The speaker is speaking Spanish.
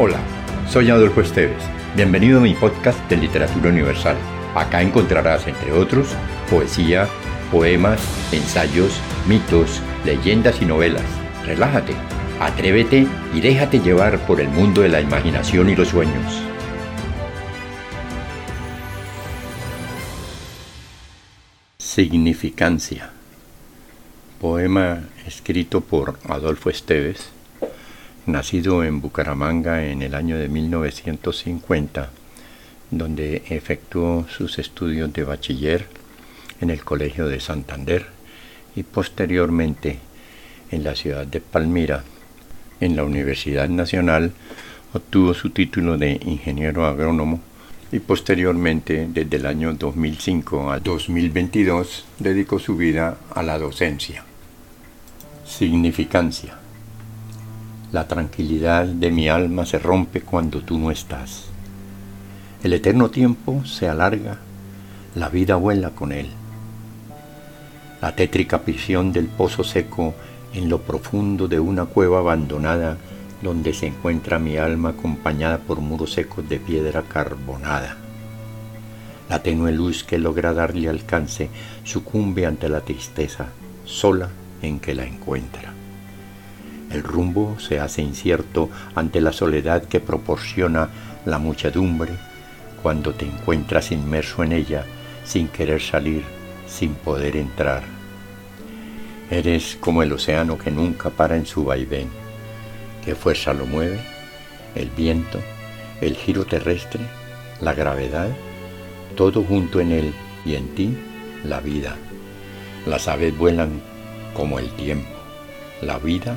Hola, soy Adolfo Esteves. Bienvenido a mi podcast de Literatura Universal. Acá encontrarás, entre otros, poesía, poemas, ensayos, mitos, leyendas y novelas. Relájate, atrévete y déjate llevar por el mundo de la imaginación y los sueños. Significancia. Poema escrito por Adolfo Esteves, nacido en Bucaramanga en el año de 1950, donde efectuó sus estudios de bachiller en el Colegio de Santander y posteriormente en la ciudad de Palmira, en la Universidad Nacional, obtuvo su título de ingeniero agrónomo y posteriormente, desde el año 2005 a 2022, dedicó su vida a la docencia. Significancia. La tranquilidad de mi alma se rompe cuando tú no estás. El eterno tiempo se alarga, la vida vuela con él. La tétrica prisión del pozo seco en lo profundo de una cueva abandonada donde se encuentra mi alma acompañada por muros secos de piedra carbonada. La tenue luz que logra darle alcance sucumbe ante la tristeza sola en que la encuentra. El rumbo se hace incierto ante la soledad que proporciona la muchedumbre cuando te encuentras inmerso en ella sin querer salir, sin poder entrar. Eres como el océano que nunca para en su vaivén ¿Qué fuerza lo mueve? El viento, el giro terrestre, la gravedad, todo junto en él y en ti, la vida. Las aves vuelan como el tiempo, la vida